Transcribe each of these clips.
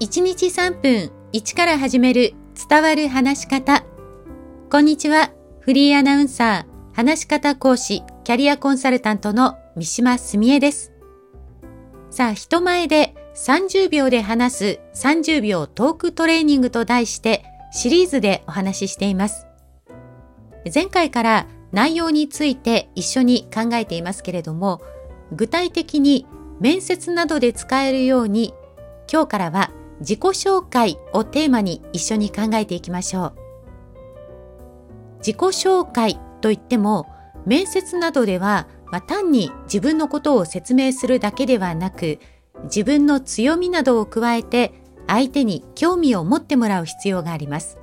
1日3分1から始める伝わる話し方。こんにちは。フリーアナウンサー、話し方講師、キャリアコンサルタントの三島澄江です。さあ、人前で30秒で話す30秒トークトレーニングと題してシリーズでお話ししています。前回から内容について一緒に考えていますけれども、具体的に面接などで使えるように、今日からは自己紹介をテーマに一緒に考えていきましょう。自己紹介といっても、面接などでは、まあ、単に自分のことを説明するだけではなく、自分の強みなどを加えて相手に興味を持ってもらう必要があります。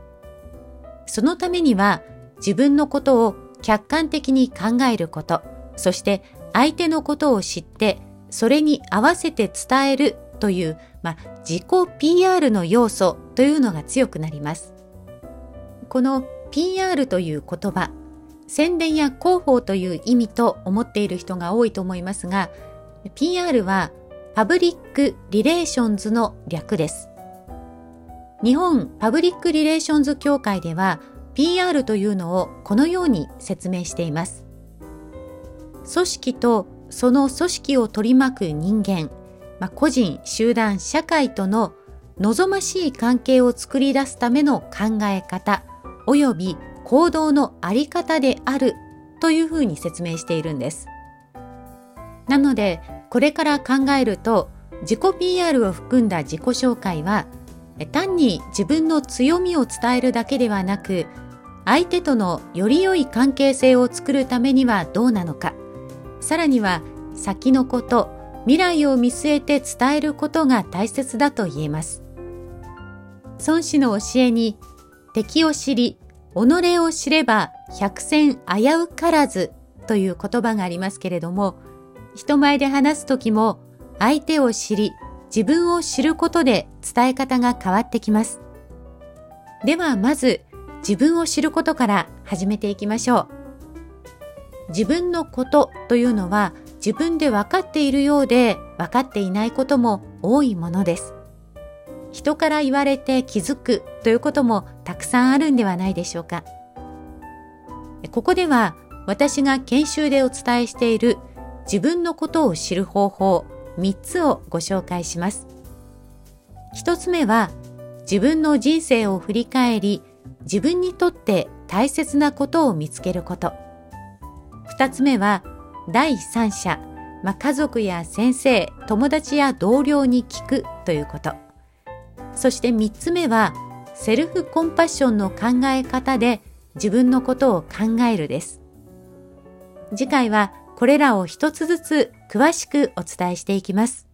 そのためには自分のことを客観的に考えること、そして相手のことを知って、それに合わせて伝えるという、まあ、自己 PR の要素というのが強くなります。この PR という言葉、宣伝や広報という意味と思っている人が多いと思いますが、PR はパブリックリレーションズの略です。日本パブリックリレーションズ協会では PR というのをこのように説明しています。組織とその組織を取り巻く人間、まあ、個人、集団、社会との望ましい関係を作り出すための考え方及び行動のあり方であるというふうに説明しているんです。なので、これから考えると自己 PR を含んだ自己紹介は単に自分の強みを伝えるだけではなく相手とのより良い関係性を作るためにはどうなのかさらには先のこと未来を見据えて伝えることが大切だと言えます。孫子の教えに敵を知り己を知れば百戦危うからずという言葉がありますけれども人前で話す時も相手を知り自分を知ることで伝え方が変わってきます。ではまず自分を知ることから始めていきましょう。自分のことというのは自分で分かっているようで分かっていないことも多いものです。人から言われて気づくということもたくさんあるんではないでしょうか。ここでは私が研修でお伝えしている自分のことを知る方法3つをご紹介します。1つ目は自分の人生を振り返り自分にとって大切なことを見つけること。二つ目は、第三者、まあ、家族や先生、友達や同僚に聞くということ。そして三つ目は、セルフコンパッションの考え方で自分のことを考えるです。次回はこれらを一つずつ詳しくお伝えしていきます。